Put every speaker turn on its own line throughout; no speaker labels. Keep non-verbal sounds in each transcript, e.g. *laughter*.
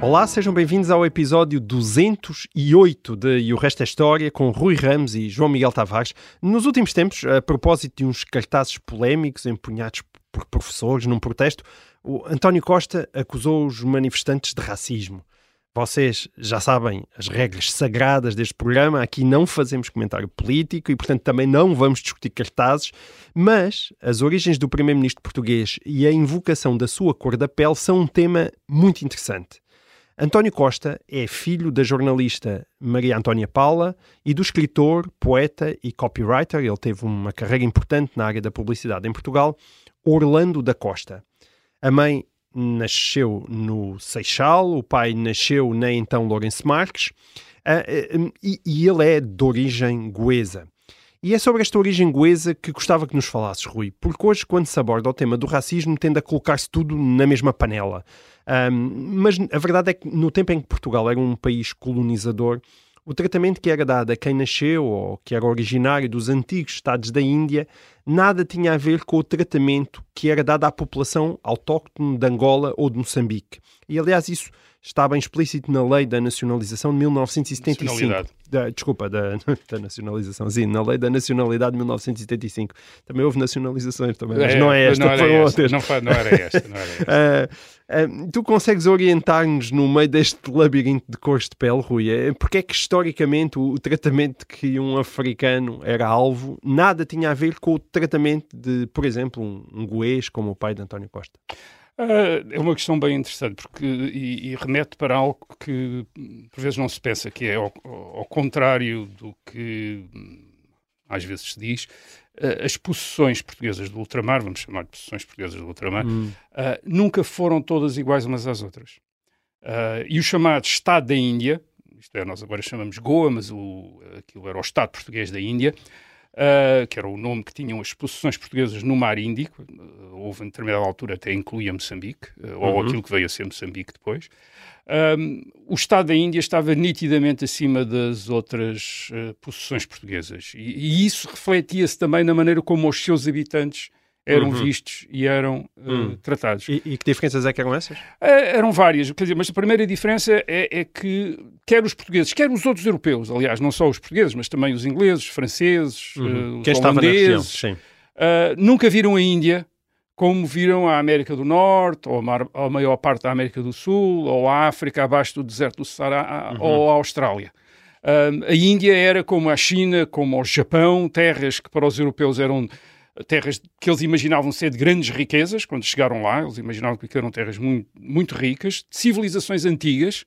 Olá, sejam bem-vindos ao episódio 208 de E o Resto é História, com Rui Ramos e João Miguel Tavares. Nos últimos tempos, a propósito de uns cartazes polémicos empunhados por professores num protesto, o António Costa acusou os manifestantes de racismo. Vocês já sabem as regras sagradas deste programa, aqui não fazemos comentário político e, portanto, também não vamos discutir cartazes, mas as origens do primeiro-ministro português e a invocação da sua cor da pele são um tema muito interessante. António Costa é filho da jornalista Maria Antónia Paula e do escritor, poeta e copywriter, ele teve uma carreira importante na área da publicidade em Portugal, Orlando da Costa. A mãe nasceu no Seixal, o pai nasceu na então Lourenço Marques, e ele é de origem goesa. E é sobre esta origem goesa que gostava que nos falasses, Rui, porque hoje, quando se aborda o tema do racismo, tende a colocar-se tudo na mesma panela. Um, mas a verdade é que no tempo em que Portugal era um país colonizador, o tratamento que era dado a quem nasceu ou que era originário dos antigos estados da Índia nada tinha a ver com o tratamento que era dado à população autóctone de Angola ou de Moçambique. E aliás, isso está bem explícito na lei da nacionalização de 1975.
Nacionalidade.
Da, desculpa, da, *laughs* da nacionalização, sim, na lei da nacionalidade de 1975. Também houve nacionalizações, também, mas não é esta,
não
foram
esta,
outras.
Não, fa- não era esta, não era esta. *laughs*
Ah, tu consegues orientar-nos no meio deste labirinto de cores de pele, Rui? É, Porque é que historicamente o, o tratamento que um africano era alvo nada tinha a ver com o tratamento de, por exemplo, um, um goês como o pai de António Costa?
Ah, é uma questão bem interessante porque, e, e remete para algo que hum, por vezes não se pensa, que é ao, ao contrário do que hum, às vezes se diz, ah, as possessões portuguesas do ultramar, vamos chamar de possessões portuguesas do ultramar, ah, nunca foram todas iguais umas às outras. Ah, e o chamado Estado da Índia, isto é, nós agora chamamos Goa, mas o, aquilo era o Estado português da Índia, Uh, que era o nome que tinham as possessões portuguesas no Mar Índico, uh, houve em determinada altura até incluía Moçambique, uh, ou aquilo que veio a ser Moçambique depois. Um, o Estado da Índia estava nitidamente acima das outras uh, possessões portuguesas, e, e isso refletia-se também na maneira como os seus habitantes eram vistos e eram uh,
Hum.
tratados.
E, e que diferenças é que eram essas?
Eh, eram várias, quer dizer, mas a primeira diferença é, é que quer os portugueses, quer os outros europeus, aliás, não só os portugueses, mas também os ingleses, os franceses,
Uhum.
os
Quem região?
holandeses,
Sim.
eh, nunca viram a Índia como viram a América do Norte, ou a, mar- a maior parte da América do Sul, ou a África abaixo do deserto do Saara, ou a Austrália. Um, a Índia era como a China, como o Japão, terras que para os europeus eram terras que eles imaginavam ser de grandes riquezas quando chegaram lá, eles imaginavam que eram terras muito, muito ricas, de civilizações antigas,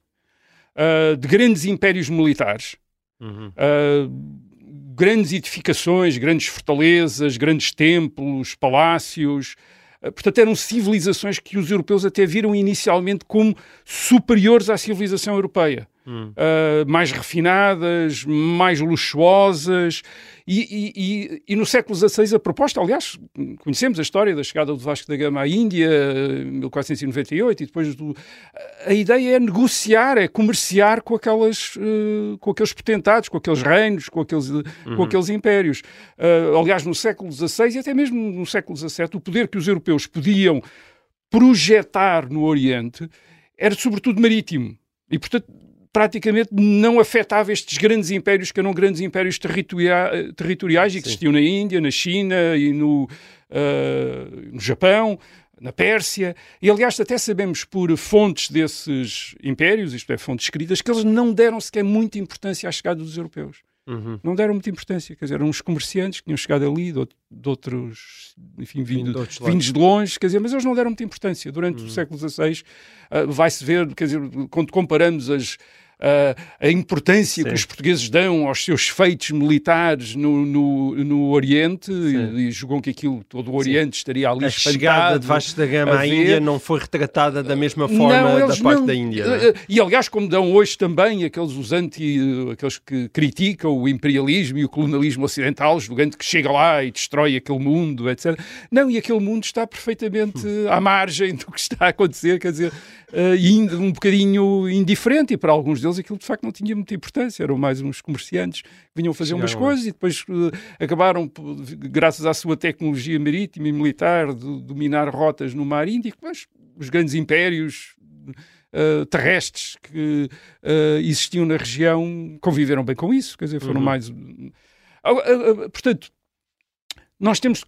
ah, de grandes impérios militares,
Uhum.
ah, grandes edificações, grandes fortalezas, grandes templos, palácios. Ah, Portanto, eram civilizações que os europeus até viram inicialmente como superiores à civilização europeia.
Hum.
Uh, mais refinadas, mais luxuosas. E, e- e- e no século XVI a proposta, aliás, conhecemos a história da chegada do Vasco da Gama à Índia, em 1498, e depois do, a ideia é negociar, é comerciar com, aquelas, uh, com aqueles potentados, com aqueles reinos, com aqueles, com aqueles impérios. Uh, aliás, no século XVI e até mesmo no século XVII, o poder que os europeus podiam projetar no Oriente era sobretudo marítimo. E, portanto, praticamente não afetava estes grandes impérios, que eram grandes impérios territoria- territoriais e que existiam na Índia, na China e no, ah, no Japão, na Pérsia. E, aliás, até sabemos por fontes desses impérios, isto é, fontes escritas, que eles não deram sequer muita importância à chegada dos europeus.
Uhum.
Não deram muita importância, quer dizer, eram uns comerciantes que tinham chegado ali, de, de outros, enfim, vindo,
de outros
vindos de longe, quer dizer, mas eles não deram muita importância. Durante o século XVI, ah, vai-se ver, quer dizer, quando comparamos as, uh, a importância
Sim.
que os portugueses dão aos seus feitos militares no, no, no Oriente e, e julgam que aquilo, todo o Oriente estaria ali
A chegada de Vasco da Gama à. Índia não foi retratada da mesma forma
Não,
da parte
não.
da Índia. é?
E aliás, como dão hoje também aqueles os anti, aqueles que criticam o imperialismo e o colonialismo ocidental, julgando que chega lá e destrói aquele mundo, etc. Não, e aquele mundo está perfeitamente
Hum.
à margem do que está a acontecer, quer dizer, ainda um bocadinho indiferente, e para alguns deles aquilo de facto não tinha muita importância, eram mais uns comerciantes que vinham fazer umas
Chegaram
coisas e depois eh, acabaram, graças à sua tecnologia marítima e militar, de dominar rotas no mar Índico, mas os grandes impérios eh, terrestres que eh, existiam na região conviveram bem com isso, quer dizer, foram
Uhum.
mais. Ah, portanto, nós temos.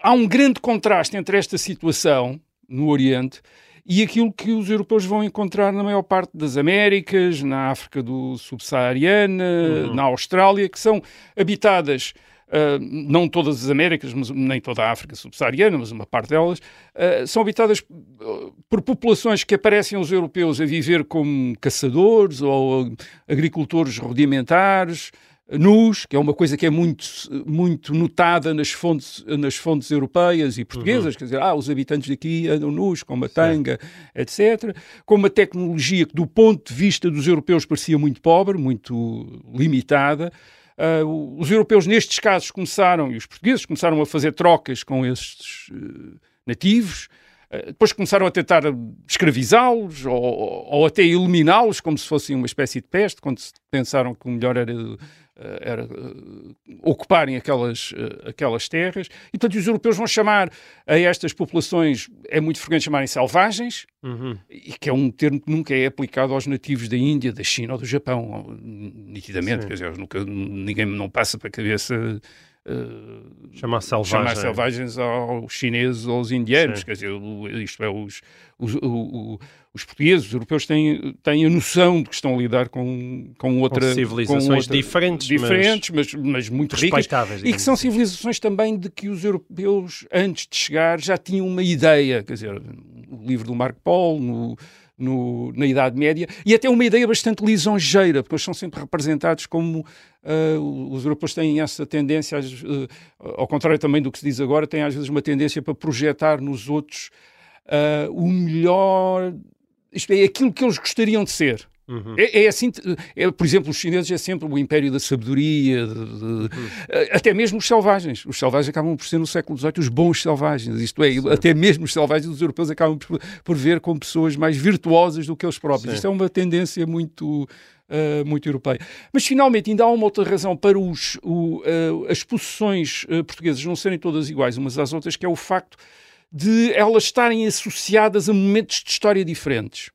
Há um grande contraste entre esta situação no Oriente e aquilo que os europeus vão encontrar na maior parte das Américas, na África do Subsaariana,
Uhum.
na Austrália, que são habitadas. ah, não todas as Américas, mas nem toda a África subsaariana, mas uma parte delas, ah, são habitadas ah, por populações que aparecem aos europeus a viver como caçadores ou agricultores rudimentares, nus, que é uma coisa que é muito, muito notada nas fontes, nas fontes europeias e portuguesas, quer dizer, ah, os habitantes daqui andam nus, com uma tanga, etc. Com uma tecnologia que, do ponto de vista dos europeus, parecia muito pobre, muito limitada. Ah, os europeus, nestes casos, começaram, e os portugueses começaram a fazer trocas com estes eh, nativos, Uh, depois começaram a tentar escravizá-los ou, ou até eliminá-los como se fossem uma espécie de peste, quando pensaram que o melhor era, uh, era uh, ocuparem aquelas, aquelas terras. E, portanto, os europeus vão chamar a estas populações, é muito frequente chamarem selvagens,
Uhum.
e que é um termo que nunca é aplicado aos nativos da Índia, da China ou do Japão, nitidamente.
Sim.
Quer dizer, nunca, ninguém não passa para a cabeça... Uh,
Chamar selvagem.
chamar selvagens aos chineses ou aos indianos,
Sim.
quer dizer, isto é, os, os, o- o- os portugueses, os europeus têm, têm a noção de que estão a lidar com, com outra...
Com civilizações
outra-
diferentes, mas
diferentes mas, mas, muito ricas. E que são
assim.
civilizações também de que os europeus, antes de chegar, já tinham uma ideia, quer dizer, o livro do Marco Polo, no, no- na Idade Média, e até uma ideia bastante lisonjeira, porque eles são sempre representados como ah, os europeus têm essa tendência, às- ah, ao contrário também do que se diz agora, têm às vezes uma tendência para projetar nos outros ah, o melhor, isto é, aquilo que eles gostariam de ser.
Uhum.
É, é assim, é, por exemplo, os chineses é sempre o império da sabedoria, de- de-
Uhum.
até mesmo os selvagens. Os selvagens acabam por ser no século XVIII os bons selvagens, isto é, até mesmo os selvagens, os europeus acabam por, por ver como pessoas mais virtuosas do que eles próprios.
Sim.
Isto é uma tendência muito, ah, muito europeia. Mas finalmente ainda há uma outra razão para os, o, ah, as posições ah, portuguesas não serem todas iguais umas às outras, que é o facto de elas estarem associadas a momentos de história diferentes.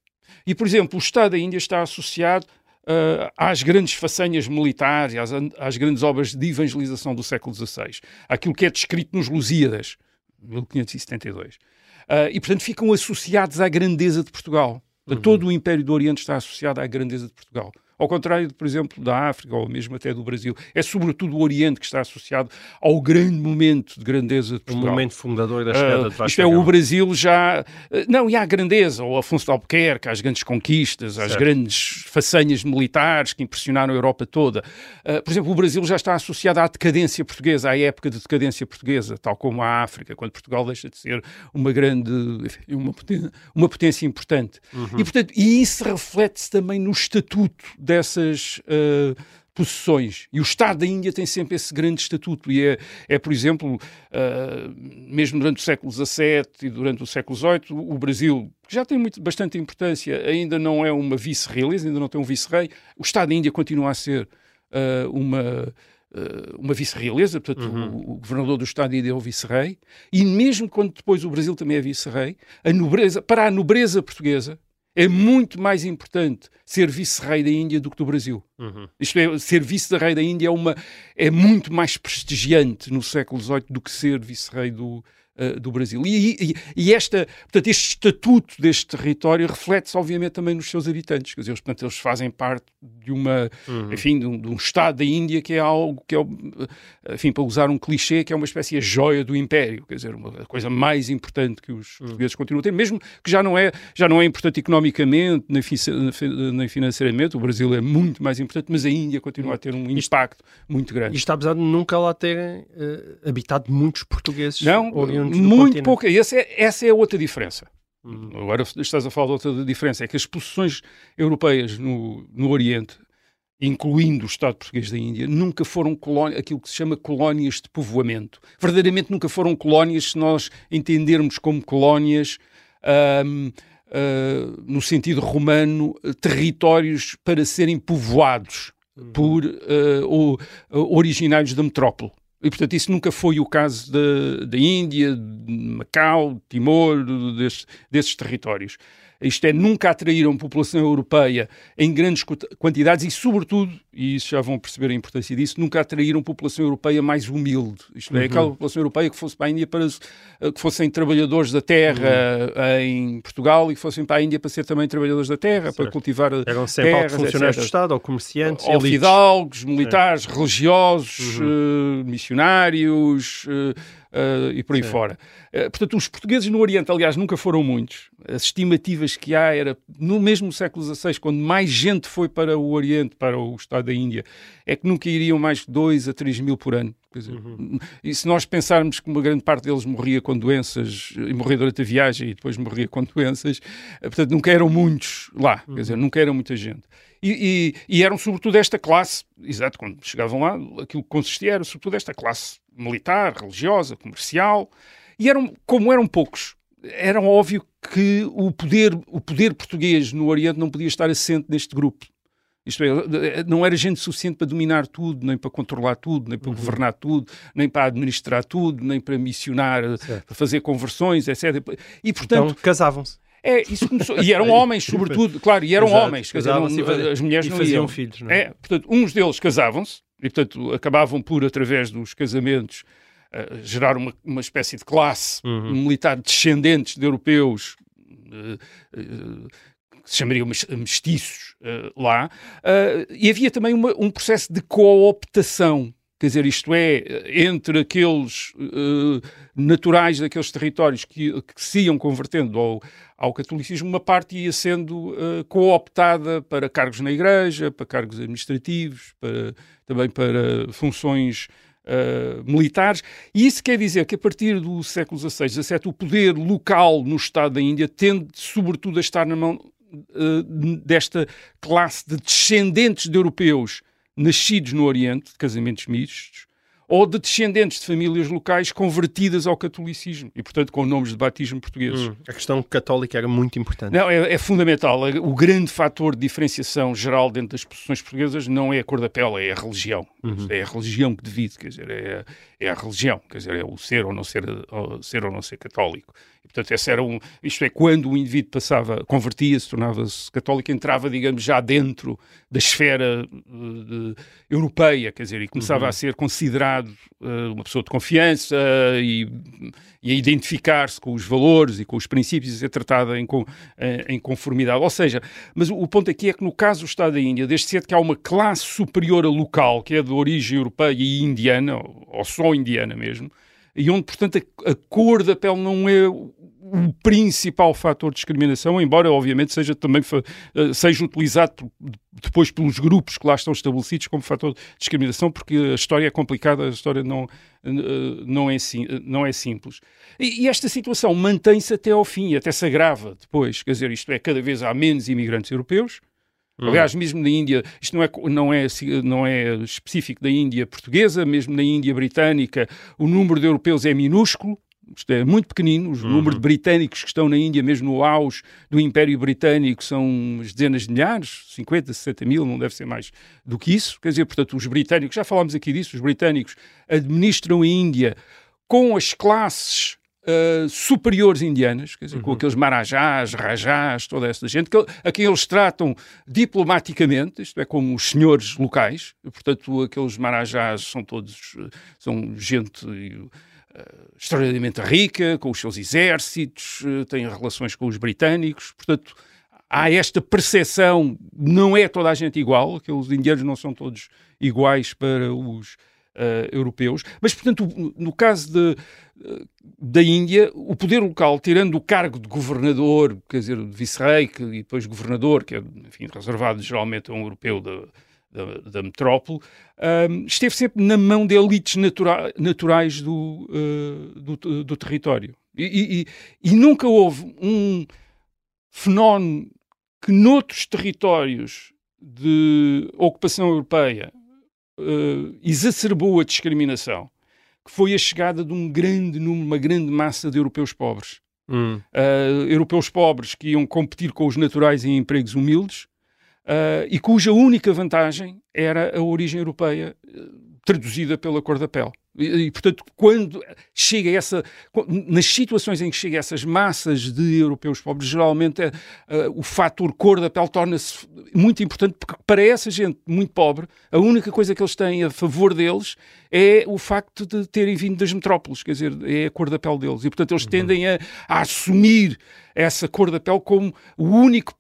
E, por exemplo, o Estado da Índia está associado ah, às grandes façanhas militares, às, às grandes obras de evangelização do século XVI, àquilo que é descrito nos Lusíadas, 1572. Ah, e, portanto, ficam associados à grandeza de Portugal. Todo o Império do Oriente está associado à grandeza de Portugal. Ao contrário, de, por exemplo, da África ou mesmo até do Brasil. É sobretudo o Oriente que está associado ao grande momento de grandeza de
O
Portugal.
momento fundador da chegada
Ah,
de Vasco
isto é, o. Brasil já. ah, Não, e há a grandeza, ou Afonso de Albuquerque, às grandes conquistas, às
Certo.
grandes façanhas militares que impressionaram a Europa toda. Ah, por exemplo, o Brasil já está associado à decadência portuguesa, à época de decadência portuguesa, tal como a África, quando Portugal deixa de ser uma grande. enfim, uma potência, uma potência importante.
Uhum.
E, portanto, e isso reflete-se também no estatuto dessas. ah, possessões. E o Estado da Índia tem sempre esse grande estatuto. E é, é por exemplo, ah, mesmo durante o século XVII e durante o século XVIII, o Brasil, que já tem muito, bastante importância, ainda não é uma vice-realeza, ainda não tem um vice-rei. O Estado da Índia continua a ser ah, uma. uma vice-realeza, portanto, o, o governador do Estado Índia é o vice-rei, e mesmo quando depois o Brasil também é vice-rei, a nobreza, para a nobreza portuguesa, é muito mais importante ser vice-rei da Índia do que do Brasil.
Uhum.
Isto é, ser vice-rei da Índia é, uma, é muito mais prestigiante no século XVIII do que ser vice-rei do, uh, do Brasil. E, e, e, esta, portanto, este estatuto deste território reflete-se, obviamente, também nos seus habitantes. Quer dizer, eles, portanto, eles fazem parte de uma, uhum. enfim, de um, de um, Estado da Índia que é algo que é, enfim, para usar um clichê, que é uma espécie de joia do Império. Quer dizer, uma coisa mais importante que os uhum. portugueses continuam a ter, mesmo que já não é, já não é importante economicamente, nem, nem financeiramente. O Brasil é muito mais importante, mas a Índia continua a ter um impacto muito grande.
E está apesar de nunca lá terem uh, habitado muitos portugueses
não, muito pouco. E essa é, essa é outra diferença. Hum. Agora estás a falar de outra diferença, é que as posições europeias no, no Oriente, incluindo o Estado português da Índia, nunca foram colónias, aquilo que se chama colónias de povoamento. Verdadeiramente nunca foram colónias se nós entendermos como colónias uh, no sentido romano, territórios para serem povoados uhum. por uh, originários da metrópole. E, portanto, isso nunca foi o caso da Índia, de Macau, Timor, desses, desses territórios isto é, nunca atraíram população europeia em grandes quantidades e, sobretudo, e isso já vão perceber a importância disso, nunca atraíram população europeia mais humilde. Isto é, uhum. aquela população europeia que fosse para a Índia para eh, que fossem trabalhadores da terra uhum. em Portugal e que fossem para a Índia para ser também trabalhadores da terra, certo. para cultivar
Eram sempre terras, funcionários etc. do Estado ou comerciantes,
ou fidalgos, militares, é. religiosos, uhum. uh, missionários... Uh, uh, e por aí Sim. fora. Uh, portanto, os portugueses no Oriente, aliás, nunca foram muitos. As estimativas que há era, no mesmo século XVI, quando mais gente foi para o Oriente, para o Estado da Índia, é que nunca iriam mais de 2 a 3 mil por ano. Dizer, uhum. E se nós pensarmos que uma grande parte deles morria com doenças, e morria durante a viagem e depois morria com doenças, eh, portanto, nunca eram muitos lá, uhum. quer dizer, nunca era muita gente. E, e, e, eram sobretudo esta classe, exato, quando chegavam lá, aquilo que consistia era sobretudo esta classe militar, religiosa, comercial, e eram, como eram poucos, era óbvio que o poder, o poder português no Oriente não podia estar assente neste grupo. Isto é, não era gente suficiente para dominar tudo, nem para controlar tudo, nem para uhum. governar tudo, nem para administrar tudo, nem para missionar, certo. para fazer conversões, etc.
E, portanto, então, casavam-se.
É, isso começou. E eram *laughs* homens, sobretudo, claro, e eram Exato, homens. Não, as mulheres não
faziam
iam.
filhos, não é?
é? Portanto, uns deles casavam-se, e portanto acabavam por, através dos casamentos, uh, gerar uma, uma espécie de classe uhum. militar descendentes de europeus. Uh, uh, que se chamariam mestiços lá, e havia também uma, um processo de cooptação quer dizer, isto é, entre aqueles uh, naturais daqueles territórios que, que se iam convertendo ao, ao catolicismo, uma parte ia sendo uh, cooptada para cargos na igreja, para cargos administrativos, para, também para funções uh, militares. E isso quer dizer que a partir do século XVI, XVII, o poder local no Estado da Índia tende, sobretudo, a estar na mão desta classe de descendentes de europeus nascidos no Oriente, de casamentos mistos, ou de descendentes de famílias locais convertidas ao catolicismo e, portanto, com nomes de batismo portugueses. Hum,
a questão católica era muito importante.
Não, é, é, fundamental. O grande fator de diferenciação geral dentro das posições portuguesas não é a cor da pele, é a religião. Uhum. É a religião que divide, quer dizer, é, é a religião, quer dizer, é o ser ou não ser, ser ou não ser católico. Portanto, esse era um, isto é, quando o indivíduo passava, convertia-se, tornava-se católico, entrava, digamos, já dentro da esfera uh, de, europeia, quer dizer, e começava uhum. a ser considerado uh, uma pessoa de confiança uh, e, e, a identificar-se com os valores e com os princípios e ser tratada em, em conformidade. Ou seja, mas o, o, ponto aqui é que no caso do Estado da Índia, desde cedo que há uma classe superior a local, que é de origem europeia e indiana, ou, ou só indiana mesmo, e onde, portanto, a, a, cor da pele não é o principal fator de discriminação, embora obviamente seja também eh, seja utilizado depois pelos grupos que lá estão estabelecidos como fator de discriminação, porque a história é complicada, a história não, eh, não, é, não é simples. E, e esta situação mantém-se até ao fim, até se agrava depois, quer dizer, isto é, cada vez há menos imigrantes europeus, Hum. Aliás, mesmo na Índia, isto não é, não, é, não é específico da Índia portuguesa, mesmo na Índia britânica, o número de europeus é minúsculo, isto é muito pequenino, o uhum. número de britânicos que estão na Índia, mesmo no auge do Império Britânico, são dezenas de milhares, 50, 60 mil, não deve ser mais do que isso. Quer dizer, portanto, os britânicos, já falámos aqui disso, os britânicos administram a Índia com as classes uh, superiores indianas, quer dizer,
Uhum.
com aqueles marajás, rajás, toda essa gente, que, a quem eles tratam diplomaticamente, isto é, como os senhores locais, portanto, aqueles marajás são todos, são gente extraordinariamente rica, com os seus exércitos, uh, têm relações com os britânicos, portanto, há esta percepção, não é toda a gente igual, aqueles indianos não são todos iguais para os uh, europeus, mas, portanto, no, caso de, da Índia, o poder local, tirando o cargo de governador, quer dizer, de vice-rei que- e depois governador, que é, enfim, reservado geralmente a um europeu da, da, da metrópole, um, esteve sempre na mão de elites natura- naturais do, uh, do, do território. E, e- e- nunca houve um fenómeno que noutros territórios de ocupação europeia eh, exacerbou a discriminação, que foi a chegada de um grande número, uma grande massa de europeus pobres.
Hum.
Eh, europeus pobres que iam competir com os naturais em empregos humildes eh, e cuja única vantagem era a origem europeia eh, traduzida pela cor da pele. E, e, portanto, quando chega essa, nas situações em que chega essas massas de europeus pobres, geralmente é, eh, o fator cor da pele torna-se muito importante, porque para essa gente muito pobre, a única coisa que eles têm a favor deles é o facto de terem vindo das metrópoles, quer dizer, é a cor da pele deles. E, portanto, eles tendem a, a assumir essa cor da pele como o único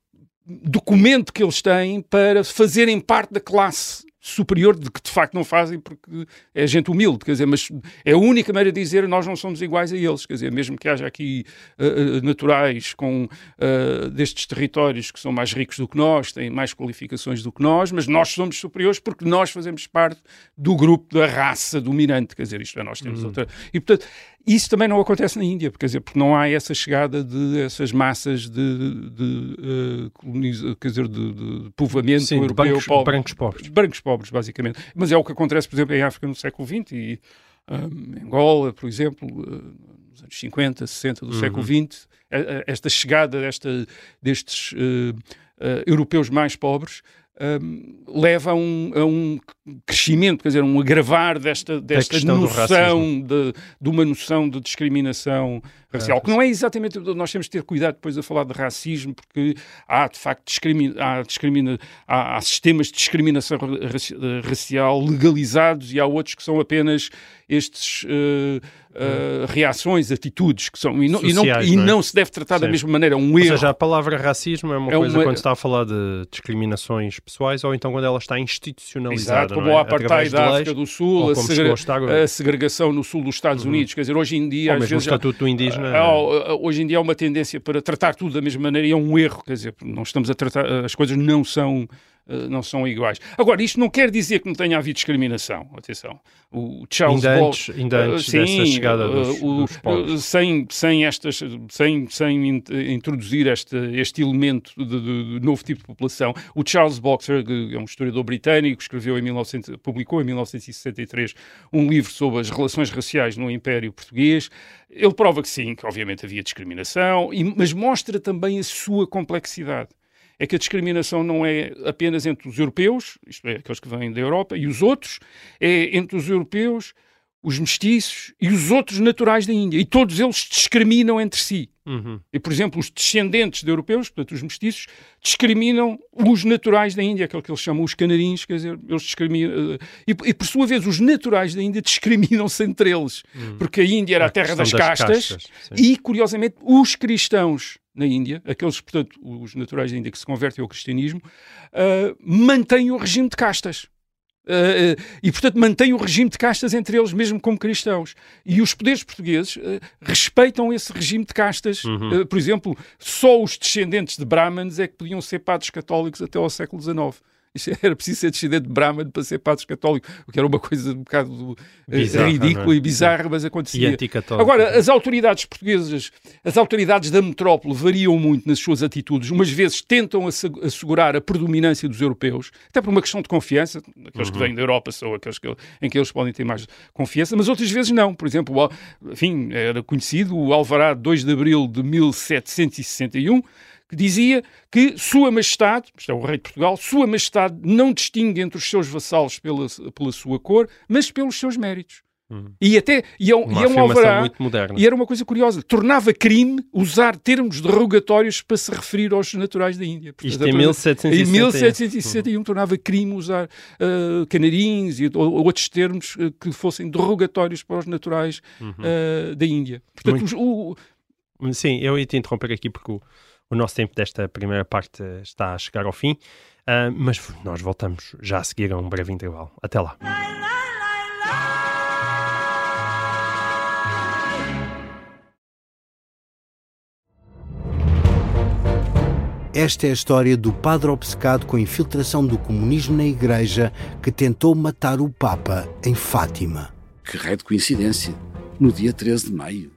documento que eles têm para fazerem parte da classe superior, de que de facto não fazem porque é gente humilde, quer dizer, mas é a única maneira de dizer nós não somos iguais a eles, quer dizer, mesmo que haja aqui uh, naturais com uh, destes territórios que são mais ricos do que nós, têm mais qualificações do que nós, mas nós somos superiores porque nós fazemos parte do grupo da raça dominante, quer dizer, isto é, nós temos
Uhum.
outra... E, portanto, isso também não acontece na Índia, quer dizer, porque não há essa chegada de essas massas de, de uh, coloniza, quer dizer, de, de povoamento
Sim, de
europeu
brancos,
pobre.
brancos pobres.
Brancos pobres, basicamente. Mas é o que acontece, por exemplo, em África no século XX e um, Angola, por exemplo, uh, nos anos 50, 60 do
Uhum.
século XX, esta chegada desta, destes uh, uh, europeus mais pobres um, leva a um, a um crescimento, quer dizer, um agravar desta, desta noção de, de uma noção de discriminação racial, que não é exatamente, nós temos de ter cuidado depois a falar de racismo, porque há de facto discrimina, há, discrimina, há, há sistemas de discriminação ra- raci- racial legalizados e há outros que são apenas estes uh, uh, reações, atitudes que são e não, e não,
Sociais,
e
não é?
não se deve tratar da
Sim.
mesma maneira, é um
Ou
erro.
seja, a palavra racismo é uma
É
coisa
uma-
quando se está a falar de discriminações pessoais ou então quando ela está institucionalizada.
Exato, como
não é?
o apartheid da África do Sul,
ou
a, segre-
a
segregação no sul dos Estados Unidos. Quer dizer, hoje em dia,
Ou mesmo o
vezes, já-
estatuto do indígena.
Ah, ah, hoje em dia há uma tendência para tratar tudo da mesma maneira e é um erro, quer dizer, não estamos a tratar, as coisas não são, não são iguais. Agora, isto não quer dizer que não tenha havido discriminação, atenção. O Charles
Ainda
Ball-
antes- ainda antes
ah,
dessa chegada
ah,
dos-
o-
dos
sem, sem, estas, sem, sem in- introduzir este, este elemento de, de- de novo tipo de população, o Charles Boxer, que é um historiador britânico, escreveu em 1900, publicou em 1963 um livro sobre as relações raciais no Império Português. Ele prova que sim, que obviamente havia discriminação, mas mostra também a sua complexidade. É que a discriminação não é apenas entre os europeus, isto é, aqueles que vêm da Europa, e os outros, é entre os europeus, os mestiços e os outros naturais da Índia. E todos eles discriminam entre si.
Uhum.
E, por exemplo, os descendentes de europeus, portanto, os mestiços, discriminam os naturais da Índia, aquele que eles chamam os canarins, quer dizer, eles discriminam. eh, E, e, por sua vez, os naturais da Índia *laughs* discriminam-se entre eles, porque a Índia era a,
A
terra das
das
castas, e, curiosamente, os cristãos na Índia, aqueles, portanto, os naturais da Índia que se convertem ao cristianismo, ah, mantêm o regime de castas. Uh, uh, e, portanto, mantém o regime de castas entre eles, mesmo como cristãos. E os poderes portugueses uh, respeitam esse regime de castas.
Uhum.
Uh, por exemplo, só os descendentes de Brahmanes é que podiam ser padres católicos até ao século XIX. Era preciso ser descendente de Brahman para ser padre católico, o que era uma coisa um bocado uh,
Bizarra,
ridícula
não é?
e bizarra, mas acontecia. Agora, as autoridades portuguesas, as autoridades da metrópole variam muito nas suas atitudes. Umas vezes tentam assegu- assegurar a predominância dos europeus, até por uma questão de confiança. Aqueles
Uhum.
que vêm da Europa são aqueles que, em que eles podem ter mais confiança, mas outras vezes não. Por exemplo, enfim, era conhecido o Alvará de 2 de abril de 1761, que dizia que Sua Majestade, isto é o Rei de Portugal, Sua Majestade não distingue entre os seus vassalos pela, pela sua cor, mas pelos seus méritos. E até e é, um-
Uma
e é um alvará.
muito moderna.
E era uma coisa curiosa. Tornava crime usar termos derrogatórios para se referir aos naturais da Índia. Portanto,
Isto em
a-
1761.
Em 1761 tornava crime usar ah, canarins e ou- outros termos ah, que fossem derrogatórios para os naturais ah, da Índia. Portanto, os- o-
Sim, eu ia te interromper aqui porque o, o nosso tempo desta primeira parte eh, está a chegar ao fim, ah, mas nós voltamos já a seguir a um breve intervalo. Até lá.
Esta é a história do padre obcecado com a infiltração do comunismo na Igreja que tentou matar o Papa em Fátima.
Que raio de coincidência. No dia 13 de maio.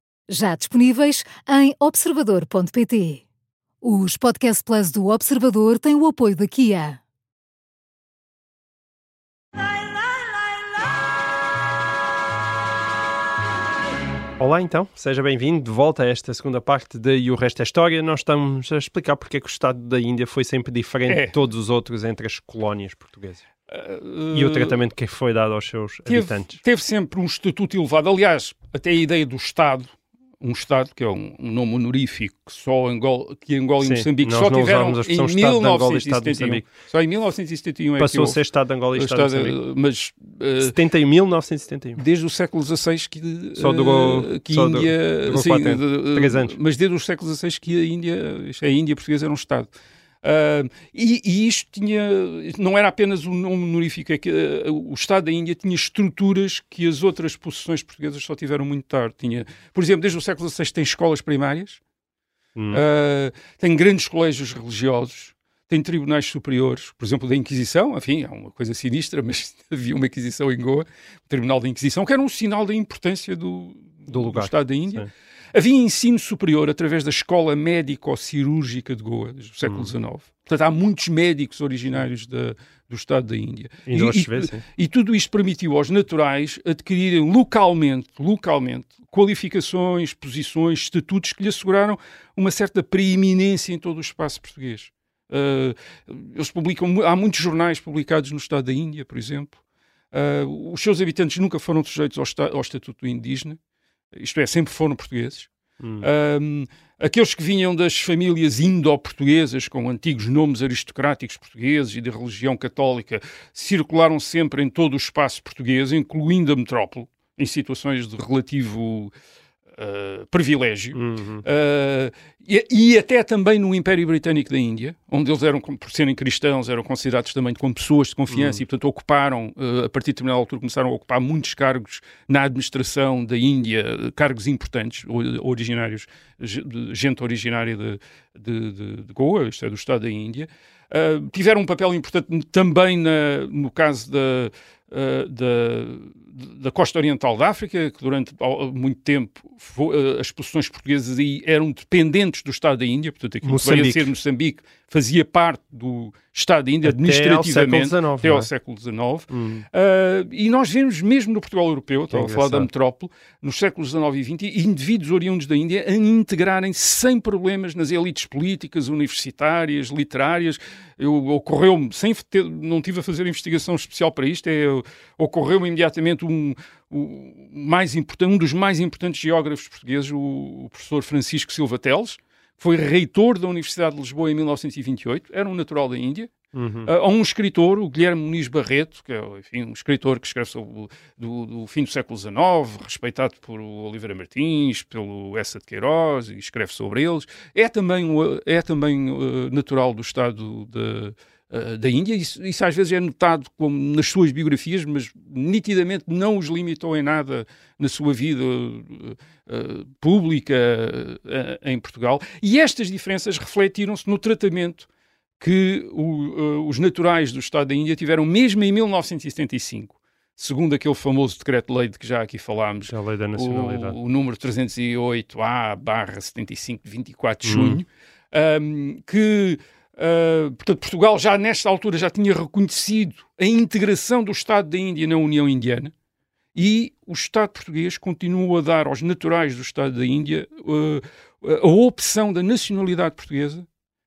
já disponíveis em observador.pt. Os Podcast Plus do Observador têm o apoio da Kia.
Olá então, seja bem-vindo de volta a esta segunda parte de E o Resto é História. Nós estamos a explicar porque é que o Estado da Índia foi sempre diferente
É.
de todos os outros entre as colónias portuguesas. E o tratamento que foi dado aos seus
teve,
habitantes.
teve sempre um estatuto elevado. Aliás, até a ideia do Estado, um Estado que é um, um nome honorífico que só Angola, que Angola
Sim,
e Moçambique
nós
só tiveram
a
em
expressão Estado de Angola e Estado de
1971.
Moçambique.
Só em 1971 é
Passou a
que
ser Estado de Angola e
o
Estado de
Estado,
Moçambique.
mas eh,
71, 1971.
desde o século XVI que,
Só durou-
eh, que
só
a Índia
durou
sim,
quatro anos,
de-
anos.
mas desde o século XVI que a Índia é, a Índia portuguesa era um Estado Ah, e, e isto tinha não era apenas um nome honorífico é que ah, o Estado da Índia tinha estruturas que as outras possessões portuguesas só tiveram muito tarde tinha por exemplo desde o século XVI tem escolas primárias
Hum.
Uh, tem grandes colégios religiosos, tem tribunais superiores, por exemplo, da Inquisição, enfim, é uma coisa sinistra, *laughs* mas havia uma Inquisição em Goa, o Tribunal da Inquisição, que era um sinal da importância do,
Do lugar,
Estado da Índia.
sim.
Havia ensino superior através da Escola Médico-Cirúrgica de Goa, desde o século
Hum.
XIX. Portanto, há muitos médicos originários da- do Estado da Índia. E-
vê, sim.
e tudo isto permitiu aos naturais adquirirem localmente, localmente, qualificações, posições, estatutos que lhe asseguraram uma certa preeminência em todo o espaço português. Uh, eles publicam, há muitos jornais publicados no Estado da Índia, por exemplo. Uh, os seus habitantes nunca foram sujeitos ao, ao Estatuto Indígena, isto é, sempre foram portugueses.
Hum.
Um, aqueles que vinham das famílias indo-portuguesas, com antigos nomes aristocráticos portugueses e de religião católica, circularam sempre em todo o espaço português, incluindo a metrópole, em situações de relativo uh, privilégio.
Uhum.
Uh, e, e até também no Império Britânico da Índia, onde eles eram, por serem cristãos, eram considerados também como pessoas de confiança e, portanto, ocuparam, uh, a partir de determinada altura, começaram a ocupar muitos cargos na administração da Índia, cargos importantes, originários, gente originária de, de, de- de Goa, isto é, do Estado da Índia. Tiveram um papel importante também na- no caso da, uh, da, da costa oriental da África, que durante muito tempo fo- uh, as posições portuguesas aí eram dependentes do Estado da Índia, portanto aquilo que veio a
Moçambique.
ser Moçambique fazia parte do Estado da Índia
Até ao
administrativamente
século XIX,
até
não
ao
é?
século XIX.
Hum.
Uh, e nós vemos mesmo no Portugal europeu, estava a falar da metrópole, nos séculos XIX e XX, indivíduos oriundos da Índia a integrarem sem problemas nas elites políticas, universitárias, literárias. Eu, ocorreu-me, sem ter, não tive a fazer investigação especial para isto, é, ocorreu-me imediatamente um, mais importante, um dos mais importantes geógrafos portugueses, o, o professor Francisco Silva Teles, foi reitor da Universidade de Lisboa em 1928, era um natural da Índia,
Uhum.
a um escritor, o Guilherme Muniz Barreto, que é enfim, um escritor que escreve sobre do, do fim do século XIX, respeitado por Oliveira Martins, pelo Essa de Queiroz, e escreve sobre eles. É também, é também uh, natural do Estado de, uh, da Índia. Isso, isso às vezes é notado como nas suas biografias, mas nitidamente não os limitou em nada na sua vida uh, pública em Portugal. E estas diferenças refletiram-se no tratamento que o, os naturais do Estado da Índia tiveram mesmo em 1975. segundo aquele famoso decreto-lei de que já aqui falámos,
a lei da nacionalidade.
o, o número 308A barra 75 de 24 de
Hum.
junho, um, que uh, portanto, Portugal já nesta altura já tinha reconhecido a integração do Estado da Índia na União Indiana e o Estado português continua a dar aos naturais do Estado da Índia uh, a opção da nacionalidade portuguesa,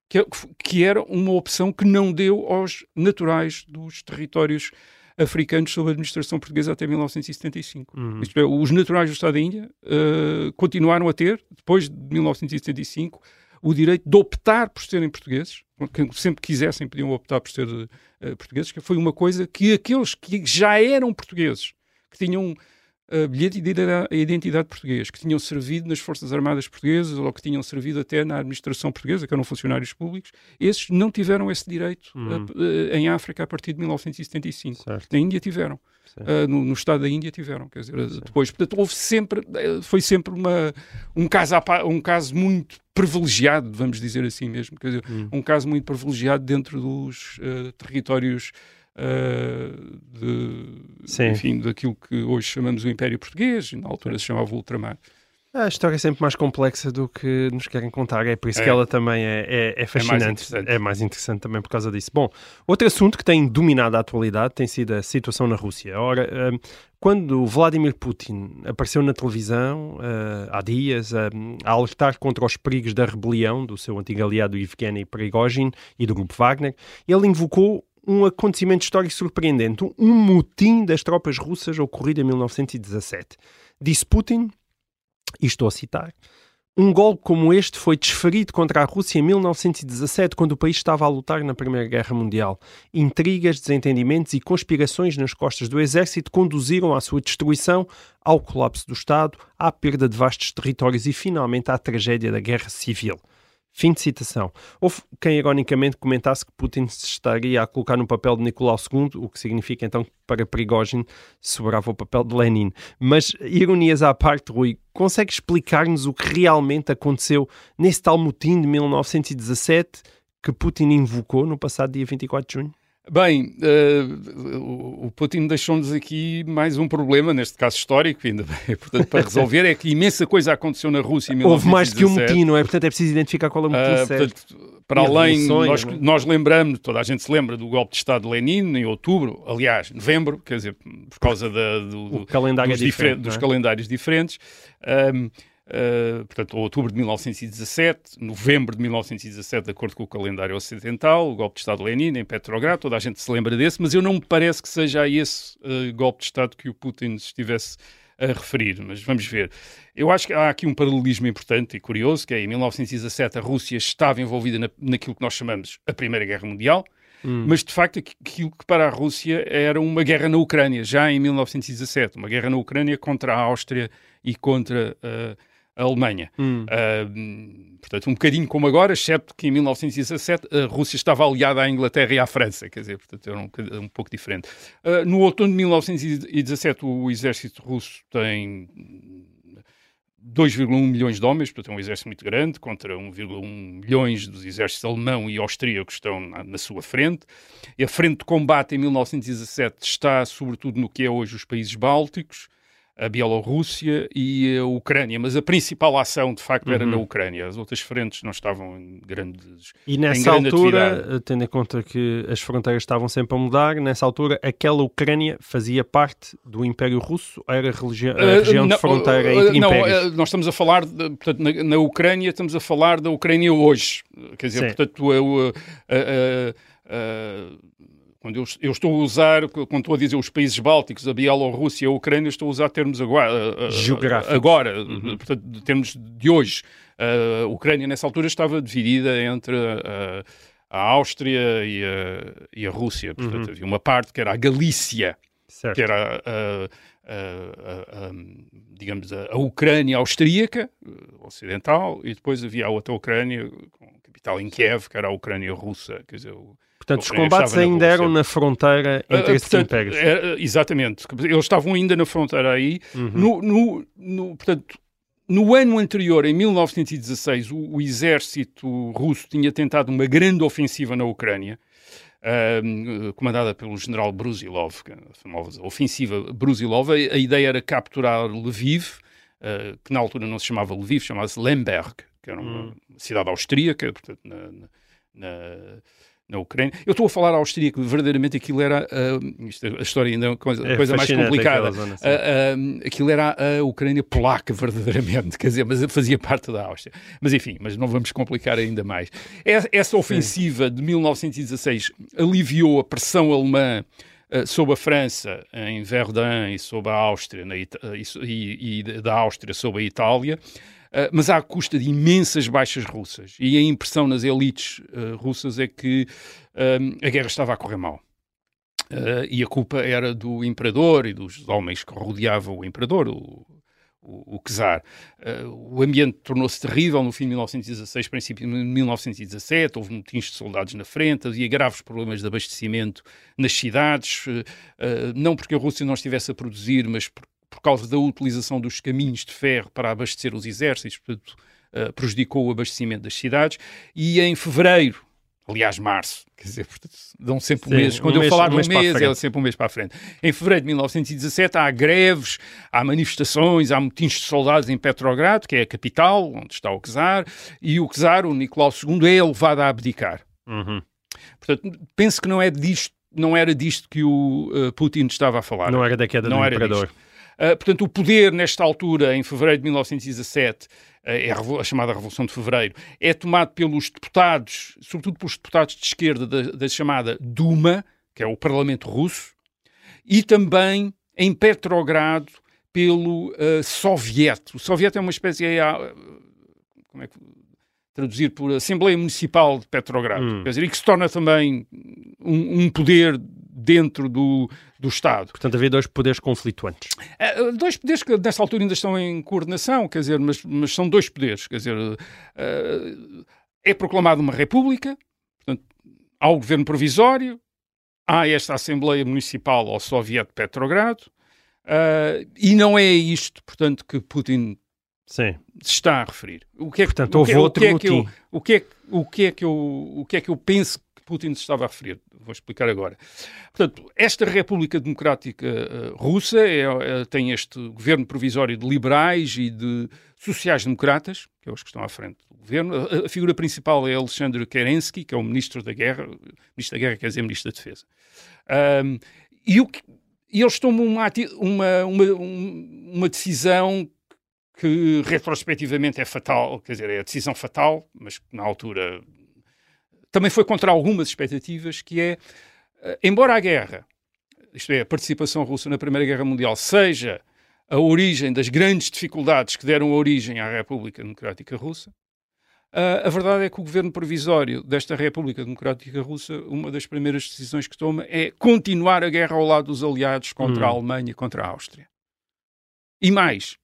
que, é- que era uma opção que não deu aos naturais dos territórios africanos sob a administração portuguesa até 1975.
Uhum.
Isto é, os naturais do Estado da Índia uh, continuaram a ter, depois de 1975, o direito de optar por serem portugueses, que sempre quisessem podiam optar por ser uh, portugueses, que foi uma coisa que aqueles que já eram portugueses, que tinham uh, bilhete de identi- identidade português, que tinham servido nas Forças Armadas Portuguesas ou que tinham servido até na administração portuguesa, que eram funcionários públicos, esses não tiveram esse direito
Uhum.
uh, em África a partir de 1975.
Certo.
Na Índia tiveram.
Sim.
Uh, no, no estado da Índia tiveram, quer dizer, depois, portanto, houve sempre, eh, foi sempre uma, um, caso um caso muito privilegiado, vamos dizer assim mesmo, quer dizer,
Hum.
um caso muito privilegiado dentro dos eh, territórios eh, de,
Sim.
enfim, daquilo que hoje chamamos o Império Português, na altura se chamava o Ultramar.
A história é sempre mais complexa do que nos querem contar, é por isso
É.
que ela também é, é, é fascinante.
interessante.
É mais interessante também por causa disso. Bom, outro assunto que tem dominado a atualidade tem sido a situação na Rússia. Ora, hum, quando Vladimir Putin apareceu na televisão eh, há dias hum, a alertar contra os perigos da rebelião do seu antigo aliado Yevgeny Prigozhin e do grupo Wagner, ele invocou um acontecimento histórico surpreendente, um motim das tropas russas ocorrido em 1917. Disse Putin, e estou a citar, um golpe como este foi desferido contra a Rússia em 1917, quando o país estava a lutar na Primeira Guerra Mundial. Intrigas, desentendimentos e conspirações nas costas do exército conduziram à sua destruição, ao colapso do Estado, à perda de vastos territórios e, finalmente, à tragédia da Guerra Civil. Fim de citação. Houve quem ironicamente comentasse que Putin se estaria a colocar no papel de Nicolau II, o que significa então que para Prigozhin sobrava o papel de Lenin. Mas, ironias à parte, Rui, consegue explicar-nos o que realmente aconteceu nesse tal motim de 1917 que Putin invocou no passado dia 24 de junho?
Bem, eh, o Putin deixou-nos aqui mais um problema, neste caso histórico, ainda bem, *laughs* portanto, para resolver, é que imensa coisa aconteceu na Rússia em 1917.
Houve mais do que um motim, não é? Portanto, é preciso identificar qual é o motim
Ah,
certo.
portanto, para
E
além, nós,
é?
nós lembramos, toda a gente se lembra do golpe de Estado de Lenin em outubro, aliás, novembro, quer dizer, por causa da, do,
O calendário
dos,
é diferente, é?
calendários diferentes. Ah, portanto, outubro de 1917, novembro de 1917, de acordo com o calendário ocidental, o golpe de Estado de Lenin em Petrogrado, toda a gente se lembra desse, mas eu não me parece que seja esse ah, golpe de Estado que o Putin se estivesse a referir, mas vamos ver. Eu acho que há aqui um paralelismo importante e curioso, que é em 1917 a Rússia estava envolvida na, naquilo que nós chamamos a Primeira Guerra Mundial,
Hum.
mas de facto aqu- aquilo que para a Rússia era uma guerra na Ucrânia, já em 1917, uma guerra na Ucrânia contra a Áustria e contra uh, a Alemanha.
Hum.
Uh, portanto, um bocadinho como agora, excepto que em 1917 a Rússia estava aliada à Inglaterra e à França, quer dizer, portanto era um, um pouco diferente. Uh, no outono de 1917 o exército russo tem 2,1 milhões de homens, portanto é um exército muito grande, contra 1,1 milhões dos exércitos alemão e austríaco que estão na, na sua frente. E a frente de combate em 1917 está sobretudo no que é hoje os países bálticos, a Bielorrússia e a Ucrânia, mas a principal ação de facto era
Uhum.
na Ucrânia. As outras frentes não estavam em grandes
E nessa
grande
altura,
atividade.
eh, tendo em conta que as fronteiras estavam sempre a mudar, nessa altura aquela Ucrânia fazia parte do Império Russo, era religi- a
Uh,
região
não,
de fronteira
uh,
entre
não,
impérios.
uh, nós estamos a falar, de, portanto, na, na Ucrânia, estamos a falar da Ucrânia hoje. Quer dizer,
Sim.
portanto, eu, uh, quando eu, eu estou a usar, quando estou a dizer os países bálticos, a Bielorrússia, a Ucrânia, estou a usar termos agora.
Geográficos.
Agora,
Uhum.
portanto, de termos de hoje. A Ucrânia, nessa altura, estava dividida entre. uh, a Áustria e a, e a Rússia. Portanto,
Uhum.
havia uma parte que era a Galícia,
certo.
que era, a, a- a- a- digamos, a, a Ucrânia austríaca, eh, ocidental, e depois havia a outra Ucrânia, com capital em Kiev, que era a Ucrânia russa. Quer dizer, o-
Portanto, os combates ainda eram na fronteira entre
Ah,
esses
portanto,
impérios.
era- exatamente. Eles estavam ainda na fronteira aí.
Uhum.
No, no, no- portanto, no ano anterior, em 1916, o, o exército russo tinha tentado uma grande ofensiva na Ucrânia. uh, comandada pelo general Brusilov, é a famosa ofensiva Brusilov. A, a ideia era capturar Lviv, uh, que na altura não se chamava Lviv, chamava-se Lemberg, que era uma hum. cidade austríaca, portanto, na, na na Ucrânia. Eu estou a falar austríaco, verdadeiramente aquilo era. Uh, isto, a história ainda é uma coisa, é coisa mais complicada. Zona, uh, uh, aquilo era a Ucrânia polaca, verdadeiramente, quer dizer, mas fazia parte da Áustria. Mas enfim, mas não vamos complicar ainda mais. Essa ofensiva Sim. de 1916 aliviou a pressão alemã. sobre a França em Verdun e sobre a Áustria na Ita e, e, da Áustria sobre a Itália, mas à custa de imensas baixas russas. E a impressão nas elites uh, russas é que uh, a guerra estava a correr mal. e a culpa era do imperador e dos homens que rodeavam o imperador, o, o, o czar. o ambiente tornou-se terrível no fim de 1916, princípio de 1917. Houve motins de soldados na frente, havia graves problemas de abastecimento nas cidades, não porque a Rússia não estivesse a produzir, mas porque por causa da utilização dos caminhos de ferro para abastecer os exércitos, portanto, uh, prejudicou o abastecimento das cidades. E em fevereiro, aliás, março, quer dizer, portanto, dão sempre Sim, um mês. Quando um eu mês, falar um mês, mês é sempre um mês para a frente. Em fevereiro de 1917 há greves, há manifestações, há motins de soldados em Petrogrado, que é a capital, onde está o czar, e o czar, o Nicolau II, é levado a abdicar.
Uhum.
Portanto, penso que não é disto não era disto que o uh, Putin estava a falar.
Não era da queda não do imperador. Disto.
Uh, portanto, o poder, nesta altura, em fevereiro de 1917, uh, ah, é a, a, chamada Revolução de Fevereiro, é tomado pelos deputados, sobretudo pelos deputados de esquerda da, da chamada Duma, que é o Parlamento Russo, e também em Petrogrado pelo uh, Soviet. O Soviet é uma espécie. Uh, como é que traduzir por Assembleia Municipal de Petrogrado, hum. quer dizer, e que se torna também um, um poder dentro do, do Estado.
Portanto, havia dois poderes conflituantes.
Uh, dois poderes que nesta altura ainda estão em coordenação, quer dizer, mas, mas são dois poderes, quer dizer, uh, é proclamada uma república, portanto, há o governo provisório, há esta Assembleia Municipal ao Soviet de Petrogrado, uh, e não é isto, portanto, que Putin
Sim.
está a referir. O que é,
portanto, houve outro
o que é que eu, o que é, o que é que eu, o que é que eu penso Putin se estava a referir. Vou explicar agora. Portanto, esta República Democrática uh, Russa é, é, tem este governo provisório de liberais e de sociais-democratas, que é os que estão à frente do governo. A, a, figura principal é Alexandre Kerensky, que é o ministro da Guerra, ministro da Guerra quer dizer ministro da Defesa. Um, e, o que, e eles tomam uma, uma, uma, uma decisão que retrospectivamente é fatal, quer dizer, é a decisão fatal, mas que na altura também foi contra algumas expectativas, que é, eh, embora a guerra, isto é, a participação russa na Primeira Guerra Mundial, seja a origem das grandes dificuldades que deram origem à República Democrática Russa, Uh, a verdade é que o governo provisório desta República Democrática Russa, uma das primeiras decisões que toma é continuar a guerra ao lado dos aliados contra hum. a Alemanha e contra a Áustria. E mais,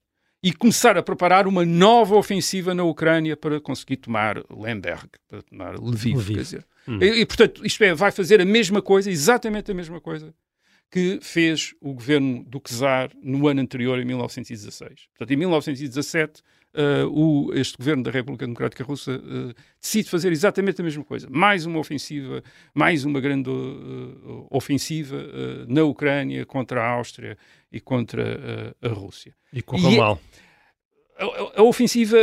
e começar a preparar uma nova ofensiva na Ucrânia para conseguir tomar Lemberg, para tomar Lviv. Lviv. Quer dizer. Hum. E, e, portanto, isto é, vai fazer a mesma coisa, exatamente a mesma coisa que fez o governo do Czar no ano anterior, em 1916. Portanto, em 1917, uh, o, este governo da República Democrática Russa uh, decide fazer exatamente a mesma coisa. Mais uma ofensiva, mais uma grande uh, ofensiva na Ucrânia contra a Áustria e contra a Rússia.
E correu e é mal.
É, a, a, ofensiva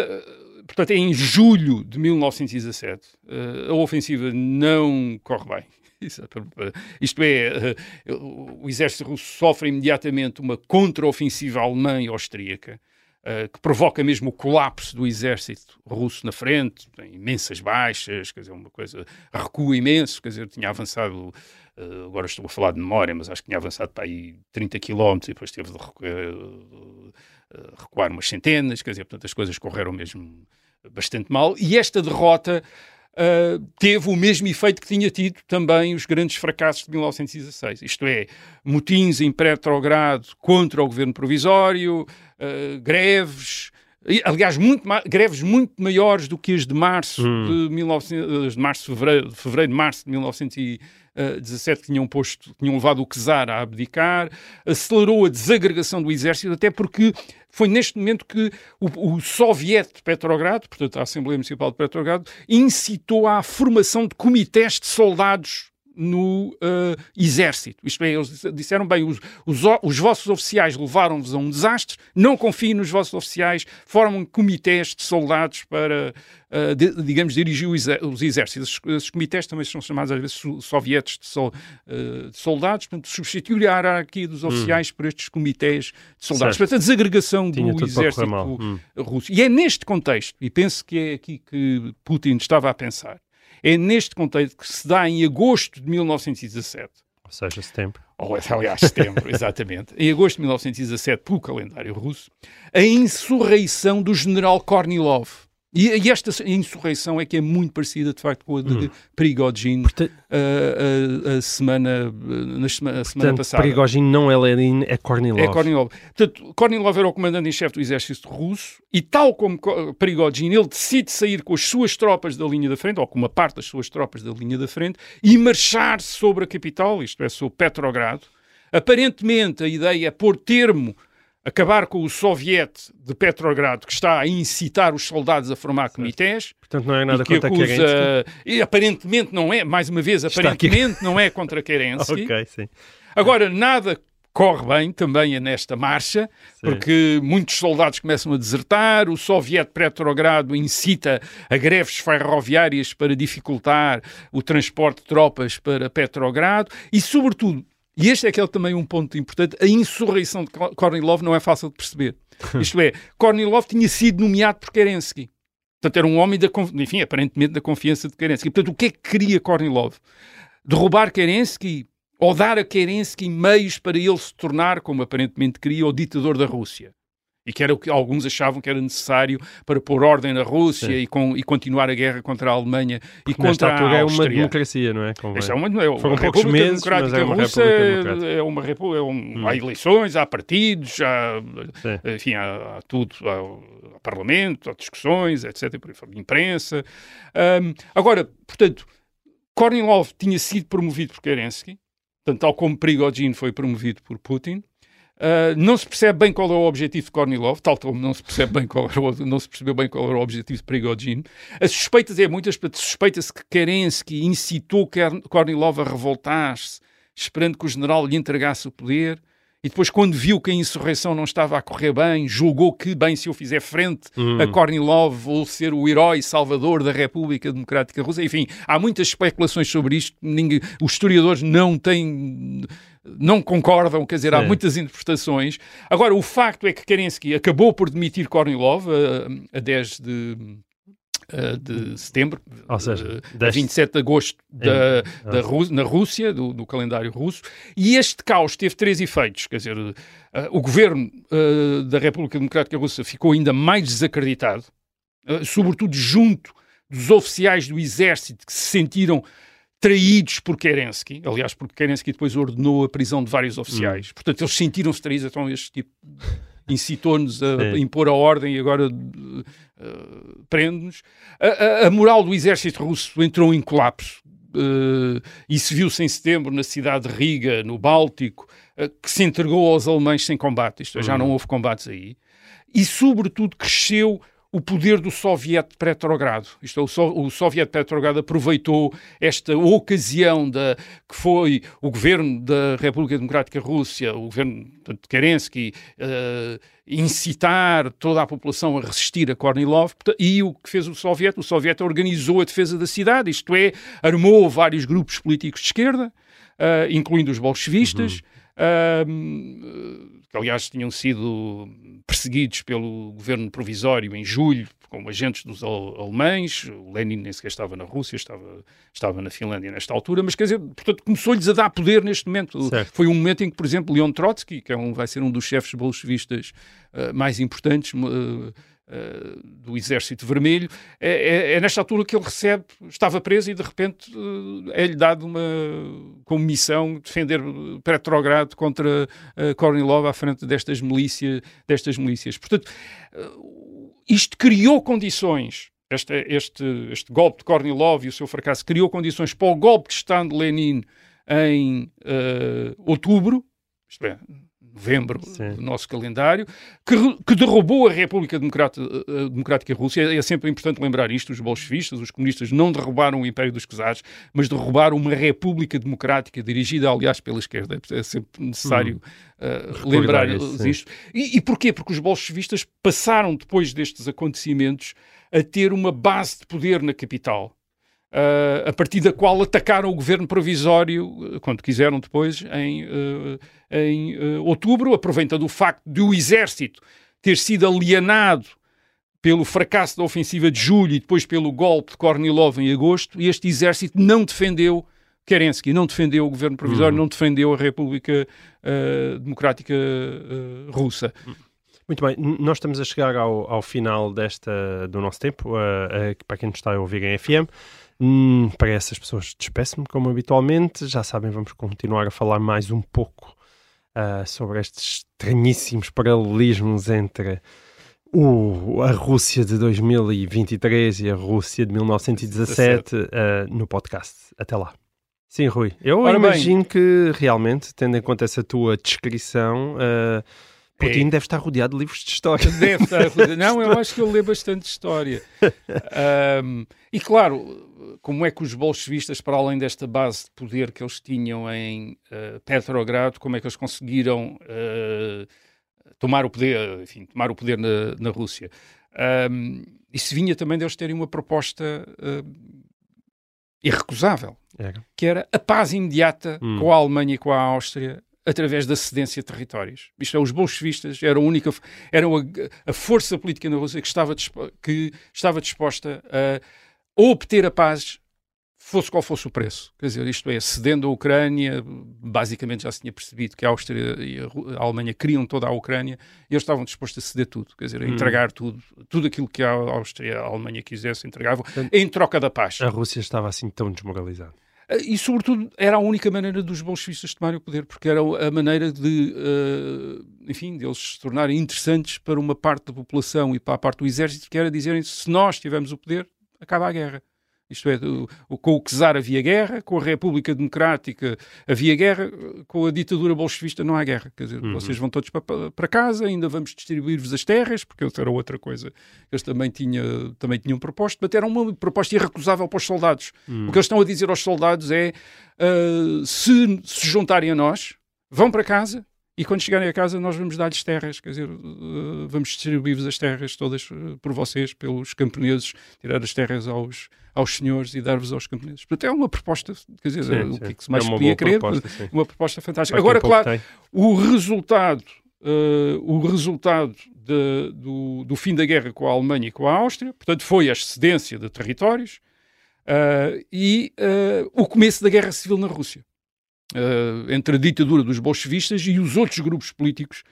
portanto, é em julho de 1917. Uh, a ofensiva não corre bem. *laughs* Isto é, uh, o exército russo sofre imediatamente uma contra-ofensiva alemã e austríaca. Uh, que provoca mesmo o colapso do exército russo na frente, tem imensas baixas, quer dizer, uma coisa, recua imenso, quer dizer, tinha avançado, uh, agora estou a falar de memória, mas acho que tinha avançado para aí 30 km e depois teve de recuar, uh, recuar umas centenas, quer dizer, portanto as coisas correram mesmo bastante mal, e esta derrota Uh, teve o mesmo efeito que tinha tido também os grandes fracassos de 1916. Isto é, motins em Petrogrado contra o governo provisório, uh, greves, aliás, muito greves muito maiores do que as de março hum. de, 19, de março, fevereiro, de fevereiro, março de 1917 que tinham posto, tinham levado o czar a abdicar, acelerou a desagregação do exército, até porque foi neste momento que o, o Soviet de Petrogrado, portanto a Assembleia Municipal de Petrogrado, incitou à formação de comitês de soldados no uh, exército. Isto é, eles disseram bem, os, os, os vossos oficiais levaram-vos a um desastre, não confiem nos vossos oficiais, formam comitês de soldados para, uh, de, digamos, dirigir os exércitos. Esses comitês também são chamados às vezes sovietes de, sol, uh, de soldados, portanto, substituir a hierarquia dos hum. oficiais hum. por estes comitês de soldados. Certo. Portanto, a desagregação Tinha do exército hum. russo. E é neste contexto, e penso que é aqui que Putin estava a pensar, é neste contexto que se dá em agosto de 1917.
Ou seja, setembro.
Ou, aliás, setembro, *laughs* exatamente. Em agosto de 1917, pelo calendário russo, a insurreição do general Kornilov e, e, esta insurreição é que é muito parecida, de facto, com a de hum. Prigogine Portanto, a, a, a, semana, na semana,
Portanto,
passada.
Prigogine não é Lenin, é Kornilov.
É Kornilov. Portanto, Kornilov era o comandante-em-chefe do exército russo e, tal como Prigogine, ele decide sair com as suas tropas da linha da frente, ou com uma parte das suas tropas da linha da frente, e marchar sobre a capital, isto é, sobre Petrogrado. Aparentemente, a ideia é pôr termo acabar com o soviete de Petrogrado que está a incitar os soldados a formar comitês.
Portanto, não é nada contra
acusa, Kerensky. E aparentemente não é, mais uma vez, aparentemente não é contra Kerensky. *laughs*
ok, sim.
Agora, nada corre bem também nesta marcha, Sim. porque muitos soldados começam a desertar, o Soviete Petrogrado incita a greves ferroviárias para dificultar o transporte de tropas para Petrogrado e, sobretudo, e este é aquele também um ponto importante. A insurreição de Kornilov não é fácil de perceber. *laughs* Isto é, Kornilov tinha sido nomeado por Kerensky. Portanto, era um homem, da, enfim, aparentemente da confiança de Kerensky. Portanto, o que é que queria Kornilov? Derrubar Kerensky ou dar a Kerensky meios para ele se tornar, como aparentemente queria, o ditador da Rússia e que era o que alguns achavam que era necessário para pôr ordem na Rússia e, com, e, continuar a guerra contra a Alemanha e Porque contra a Áustria.
é uma democracia, não é?
Esta é uma, é Foram poucos meses, Democrática é uma Russa é uma república, é um, hum. há eleições, há partidos, há, enfim, há, há tudo, há, há, parlamento, há discussões, etc, imprensa. Um, agora, portanto, Kornilov tinha sido promovido por Kerensky, tanto tal como Prigogine foi promovido por Putin, Uh, não se percebe bem qual é o objetivo de Kornilov, tal como não se percebe bem qual era o, não se percebeu bem qual era o objetivo de Prigogine. As suspeitas é muitas, suspeita-se que Kerensky incitou Kornilov a revoltar-se, esperando que o general lhe entregasse o poder. E depois, quando viu que a insurreição não estava a correr bem, julgou que, bem, se eu fizer frente a hum. Kornilov, vou ser o herói salvador da República Democrática Russa. Enfim, há muitas especulações sobre isto. Ninguém, os historiadores não têm não concordam, quer dizer, há muitas interpretações. Agora, o facto é que Kerensky acabou por demitir Kornilov a, a 10 de, de setembro,
ou seja,
a 27 de agosto da, da Rú na Rússia, do, do, calendário russo, e este caos teve três efeitos, quer dizer, uh, o governo uh, da República Democrática Russa ficou ainda mais desacreditado, uh, sobretudo junto dos oficiais do exército que se sentiram traídos por Kerensky, aliás, porque Kerensky depois ordenou a prisão de vários oficiais. Hum. Portanto, eles sentiram-se traídos, então este tipo incitou-nos a *laughs* é. impor a ordem e agora uh, prende-nos. A, a, a, moral do exército russo entrou em colapso. Uh, e se viu-se em setembro na cidade de Riga, no Báltico, uh, que se entregou aos alemães sem combate, isto é, já não hum. houve combates aí, e sobretudo cresceu o poder do Soviete Petrogrado. Isto é, o, so, o Soviete Petrogrado aproveitou esta ocasião da, que foi o governo da República Democrática Rússia, o governo de Kerensky, uh, incitar toda a população a resistir a Kornilov, e o que fez o Soviete? O Soviete organizou a defesa da cidade, isto é, armou vários grupos políticos de esquerda, uh, incluindo os bolchevistas, uhum. uh, que aliás tinham sido perseguidos pelo governo provisório em julho como agentes dos alemães, o Lenin nem sequer estava na Rússia, estava, estava na Finlândia nesta altura, mas quer dizer, portanto, começou-lhes a dar poder neste momento. Certo. Foi um momento em que, por exemplo, Leon Trotsky, que é um, vai ser um dos chefes bolchevistas uh, mais importantes, uh, Uh, do Exército Vermelho, é, é, é, nesta altura que ele recebe, estava preso e de repente uh, é-lhe dado uma como missão defender Petrogrado contra uh, Kornilov à frente destas, milícia, destas milícias. Portanto, isto criou condições, este, este, este golpe de Kornilov e o seu fracasso criou condições para o golpe de Estado de Lenin em outubro, isto é, novembro do nosso calendário, que, que, derrubou a República Democrática, a Democrática Russa. É, é, sempre importante lembrar isto: os bolchevistas, os comunistas não derrubaram o Império dos Czares, mas derrubaram uma República Democrática dirigida, aliás, pela esquerda. É sempre necessário hum. uh, lembrar isso, isto. E, e porquê? Porque os bolchevistas passaram, depois destes acontecimentos, a ter uma base de poder na capital. Uh, a partir da qual atacaram o governo provisório, quando quiseram depois, em, uh, em uh, outubro, aproveitando o facto de o exército ter sido alienado pelo fracasso da ofensiva de julho e depois pelo golpe de Kornilov em agosto, e este exército não defendeu Kerensky, não defendeu o governo provisório, uhum. não defendeu a República Democrática Russa.
Muito bem, nós estamos a chegar ao, ao final desta, do nosso tempo, para quem nos está a ouvir em FM. Hum, para essas pessoas, despeço-me como habitualmente. Já sabem, vamos continuar a falar mais um pouco uh, sobre estes estranhíssimos paralelismos entre o, a Rússia de 2023 e a Rússia de 1917 uh, ah, no podcast. Até lá. Sim, Rui. Eu Ora imagino bem. que realmente, tendo em conta essa tua descrição. Uh, Putin é. deve estar rodeado de livros de história.
Deve estar rodeado. *laughs* Não, eu acho que ele lê bastante história. *laughs* Um, e claro, como é que os bolchevistas, para além desta base de poder que eles tinham em uh, Petrogrado, como é que eles conseguiram uh, tomar o poder, enfim, tomar o poder na, na Rússia? Um, isso vinha também deles terem uma proposta uh, irrecusável, que era a paz imediata hum. com a Alemanha e com a Áustria através da cedência de territórios. Isto é, os bolchevistas eram a única, eram a, a força política na Rússia que estava, que estava disposta a, a obter a paz fosse qual fosse o preço. Quer dizer, isto é, cedendo a Ucrânia, basicamente já se tinha percebido que a Áustria e a, Alemanha queriam toda a Ucrânia e eles estavam dispostos a ceder tudo, quer dizer, a hum. entregar hum. tudo, tudo aquilo que a Áustria e a Alemanha quisessem, entregavam, em troca da paz.
A Rússia estava assim tão desmoralizada.
E, sobretudo, era a única maneira dos bolchevistas tomarem o poder, porque era a maneira de, uh, enfim, de eles se tornarem interessantes para uma parte da população e para a parte do exército, que era dizerem se nós tivermos o poder, acaba a guerra. Isto é, com o czar havia guerra, com a República Democrática havia guerra, com a ditadura bolchevista não há guerra. Quer dizer, uhum. vocês vão todos para, para casa, ainda vamos distribuir-vos as terras, porque isso era outra coisa que eles também, tinha, também tinham proposto, mas era uma proposta irrecusável para os soldados. Uhum. O que eles estão a dizer aos soldados é, uh, se se juntarem a nós, vão para casa, e quando chegarem a casa nós vamos dar-lhes terras, quer dizer, uh, vamos distribuir-vos as terras todas uh, por vocês, pelos camponeses, tirar as terras aos, aos senhores e dar-vos aos camponeses. Portanto, é uma proposta, quer dizer, sim, o que, é que se mais é podia querer, proposta, uma proposta fantástica. Agora, claro, tem. o resultado, uh, o resultado de, do, do, fim da guerra com a Alemanha e com a Áustria, portanto, foi a excedência de territórios e o começo da guerra civil na Rússia uh, entre a ditadura dos bolchevistas e os outros grupos políticos,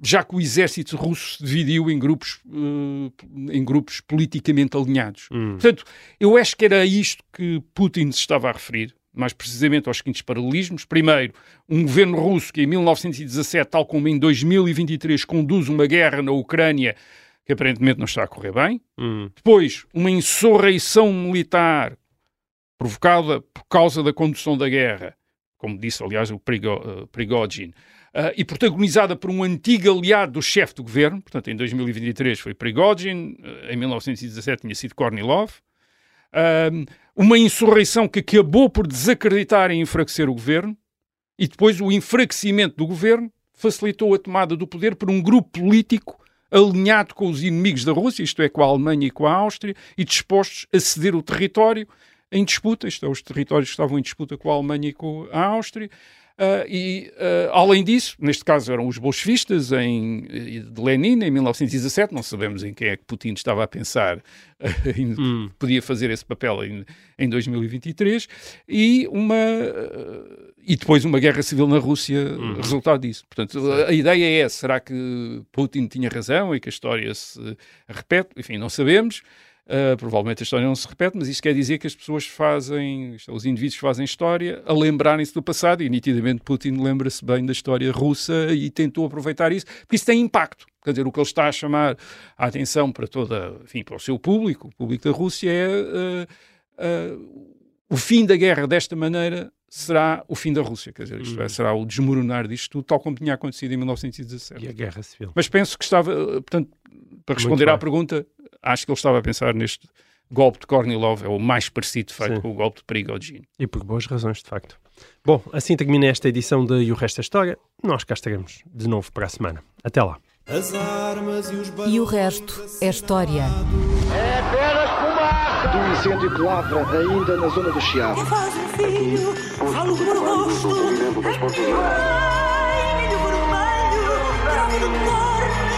já que o exército russo se dividiu em grupos, uh, em grupos politicamente alinhados. Hum. Portanto, eu acho que era isto que Putin se estava a referir, mais precisamente aos seguintes paralelismos. Primeiro, um governo russo que em 1917, tal como em 2023, conduz uma guerra na Ucrânia que aparentemente não está a correr bem. Hum. Depois, uma insurreição militar provocada por causa da condução da guerra como disse, aliás, o Prigogine, uh, e protagonizada por um antigo aliado do chefe do governo, portanto, em 2023 foi Prigogine, uh, em 1917 tinha sido Kornilov, uh, uma insurreição que acabou por desacreditar e enfraquecer o governo, e depois o enfraquecimento do governo facilitou a tomada do poder por um grupo político alinhado com os inimigos da Rússia, isto é, com a Alemanha e com a Áustria, e dispostos a ceder o território em disputa, isto é, os territórios que estavam em disputa com a Alemanha e com a Áustria, Uh, e, uh, além disso, neste caso eram os bolchevistas em, de Lenin, em 1917, não sabemos em quem é que Putin estava a pensar, uh, hum. podia fazer esse papel em, em 2023, e, uma, e depois uma guerra civil na Rússia, hum. resultado disso. Portanto, a, a, ideia é, será que Putin tinha razão e que a história se repete? Enfim, não sabemos. Uh, provavelmente a história não se repete, mas isto quer dizer que as pessoas fazem, os indivíduos fazem história a lembrarem-se do passado e nitidamente Putin lembra-se bem da história russa e tentou aproveitar isso, porque isso tem impacto. Quer dizer, o que ele está a chamar a atenção para toda, enfim, para o seu público, o público da Rússia, é uh, uh, o fim da guerra desta maneira será o fim da Rússia, quer dizer, isto é, será o desmoronar disto tudo, tal como tinha acontecido em 1917.
E a Guerra Civil.
Mas penso que estava, portanto, para responder à pergunta, acho que ele estava a pensar neste golpe de Kornilov, é o mais parecido, de facto,
Sim.
com o golpe de Prigogine.
E por boas razões, de facto. Bom, assim termina esta edição de E o Resto da História. Nós cá estaremos de novo para a semana. Até lá.
E o resto é história.
É apenas fumaça.
Do incêndio que lavra ainda na zona do Chiado.
Faz um filho, falo por rosto. Ai, milho vermelho, pago de amor.